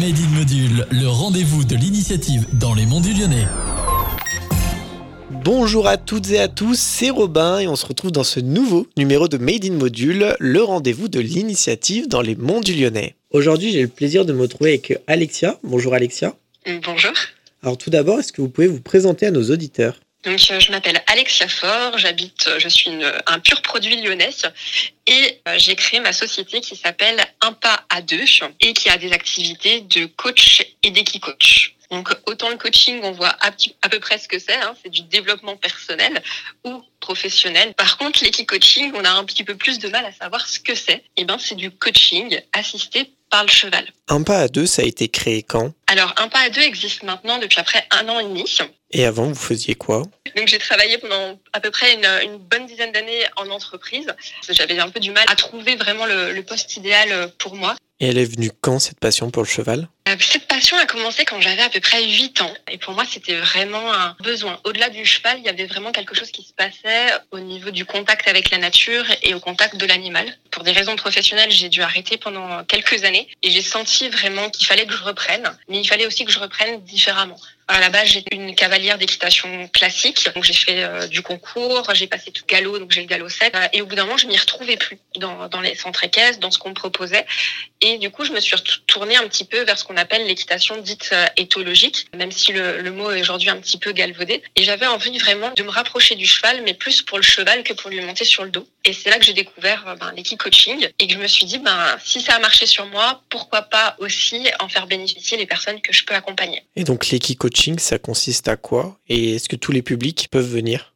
Module, le rendez-vous de l'initiative dans les monts du Lyonnais. Bonjour à toutes et à tous, c'est Robin et on se retrouve dans ce nouveau numéro de Made in Module, le rendez-vous de l'initiative dans les monts du Lyonnais. Aujourd'hui, j'ai le plaisir de me retrouver avec Alexia. Bonjour Alexia. Bonjour. Alors tout d'abord, est-ce que vous pouvez vous présenter à nos auditeurs? Donc, euh, je m'appelle Alexia Faure, j'habite, euh, je suis une, un pur produit lyonnais et euh, j'ai créé ma société qui s'appelle Un pas à deux et qui a des activités de coach et d'équi-coach. Donc, autant le coaching, on voit à, peu près ce que c'est, hein, c'est du développement personnel ou professionnel. Par contre, l'équi-coaching, on a un petit peu plus de mal à savoir ce que c'est. Et eh ben, c'est du coaching assisté par le cheval. Un pas à deux, ça a été créé quand? Alors, un pas à deux existe maintenant depuis après un an et demi. Et avant, vous faisiez quoi? Donc j'ai travaillé pendant à peu près une, bonne dizaine d'années en entreprise. J'avais un peu du mal à trouver vraiment le, poste idéal pour moi. Et elle est venue quand cette passion pour le cheval? euh, Cette passion a commencé quand j'avais à peu près 8 ans. Et pour moi, c'était vraiment un besoin. Au-delà du cheval, il y avait vraiment quelque chose qui se passait au niveau du contact avec la nature et au contact de l'animal. Pour des raisons professionnelles, j'ai dû arrêter pendant quelques années et j'ai senti vraiment qu'il fallait que je reprenne, mais il fallait aussi que je reprenne différemment. À la base, j'étais une cavalière d'équitation classique. Donc, j'ai fait euh, du concours, j'ai passé tout galop, donc j'ai le galop 7. Euh, et au bout d'un moment, je m'y retrouvais plus dans, les centres équestres, dans ce qu'on me proposait. Et du coup, je me suis retournée un petit peu vers ce qu'on l'équitation dite euh, éthologique, même si le, mot est aujourd'hui un petit peu galvaudé. Et j'avais envie vraiment de me rapprocher du cheval, mais plus pour le cheval que pour lui monter sur le dos. Et c'est là que j'ai découvert ben, l'équi-coaching et que je me suis dit, ben, si ça a marché sur moi, pourquoi pas aussi en faire bénéficier les personnes que je peux accompagner. Et donc l'équi-coaching, ça consiste à quoi? Et est-ce que tous les publics peuvent venir?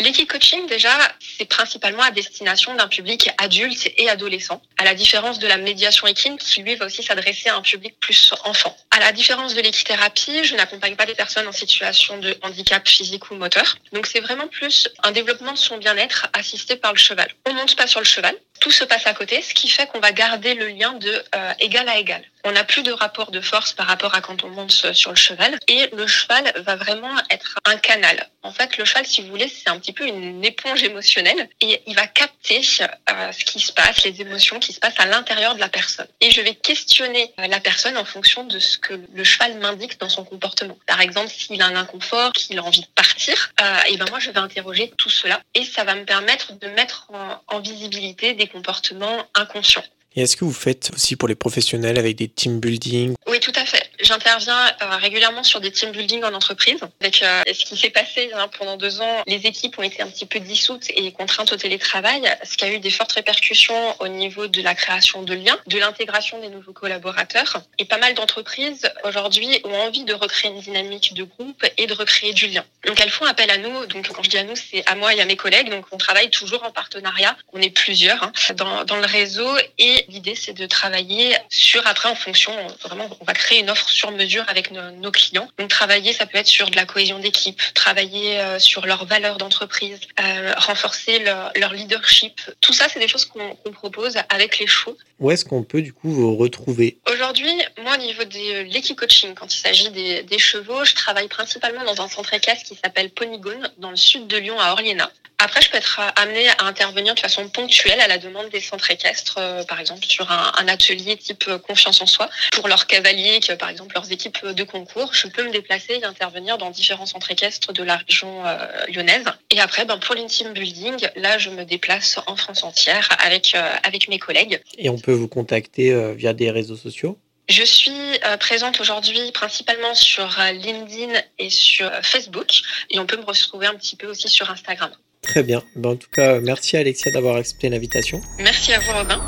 Alors, l'équi-coaching, déjà, c'est principalement à destination d'un public adulte et adolescent, à la différence de la médiation équine qui, lui, va aussi s'adresser à un public plus enfant. À la différence de l'équithérapie, je n'accompagne pas des personnes en situation de handicap physique ou moteur. Donc, c'est vraiment plus un développement de son bien-être assisté par le cheval. On monte pas sur le cheval, tout se passe à côté, ce qui fait qu'on va garder le lien de euh, égal à égal. On n'a plus de rapport de force par rapport à quand on monte sur le cheval. Et le cheval va vraiment être un canal. En fait, le cheval, si vous voulez, c'est un petit peu une éponge émotionnelle et il va capter euh, ce qui se passe, les émotions qui se passent à l'intérieur de la personne. Et je vais questionner euh, la personne en fonction de ce que le cheval m'indique dans son comportement. Par exemple, s'il a un inconfort, qu'il a envie de partir, et ben moi, je vais interroger tout cela et ça va me permettre de mettre en visibilité des comportements inconscients. Et est-ce que vous faites aussi pour les professionnels avec des team building? Oui, tout à fait. J'interviens euh, régulièrement sur des team building en entreprise. Avec euh, ce qui s'est passé hein, pendant deux ans, les équipes ont été un petit peu dissoutes et contraintes au télétravail, ce qui a eu des fortes répercussions au niveau de la création de liens, de l'intégration des nouveaux collaborateurs. Et pas mal d'entreprises aujourd'hui ont envie de recréer une dynamique de groupe et de recréer du lien. Donc elles font appel à nous. Donc quand je dis à nous, c'est à moi et à mes collègues. Donc on travaille toujours en partenariat. On est plusieurs hein, dans, dans le réseau et l'idée c'est de travailler sur après en fonction vraiment on va créer une offre sur mesure avec nos, clients. Donc travailler, ça peut être sur de la cohésion d'équipe, travailler euh, sur leurs valeurs d'entreprise, euh, renforcer leur, leadership. Tout ça, c'est des choses qu'on propose avec les chevaux. Où est-ce qu'on peut du coup vous retrouver? Aujourd'hui, moi au niveau de l'équipe coaching, quand il s'agit des, des, chevaux, je travaille principalement dans un centre équestre qui s'appelle Ponygone, dans le sud de Lyon à Orliena. Après, je peux être amenée à intervenir de façon ponctuelle à la demande des centres équestres, euh, par exemple sur un, un, atelier type euh, confiance en soi, pour leurs cavaliers, que, par exemple leurs équipes de concours. Je peux me déplacer et intervenir dans différents centres équestres de la région euh, lyonnaise. Et après, ben, pour l'inteam building, là, je me déplace en France entière avec, avec mes collègues. Et on peut vous contacter via des réseaux sociaux? Je suis présente aujourd'hui principalement sur LinkedIn et sur Facebook et on peut me retrouver un petit peu aussi sur Instagram. Très bien. Ben, en tout cas, merci Alexia d'avoir accepté l'invitation. Merci à vous Robin.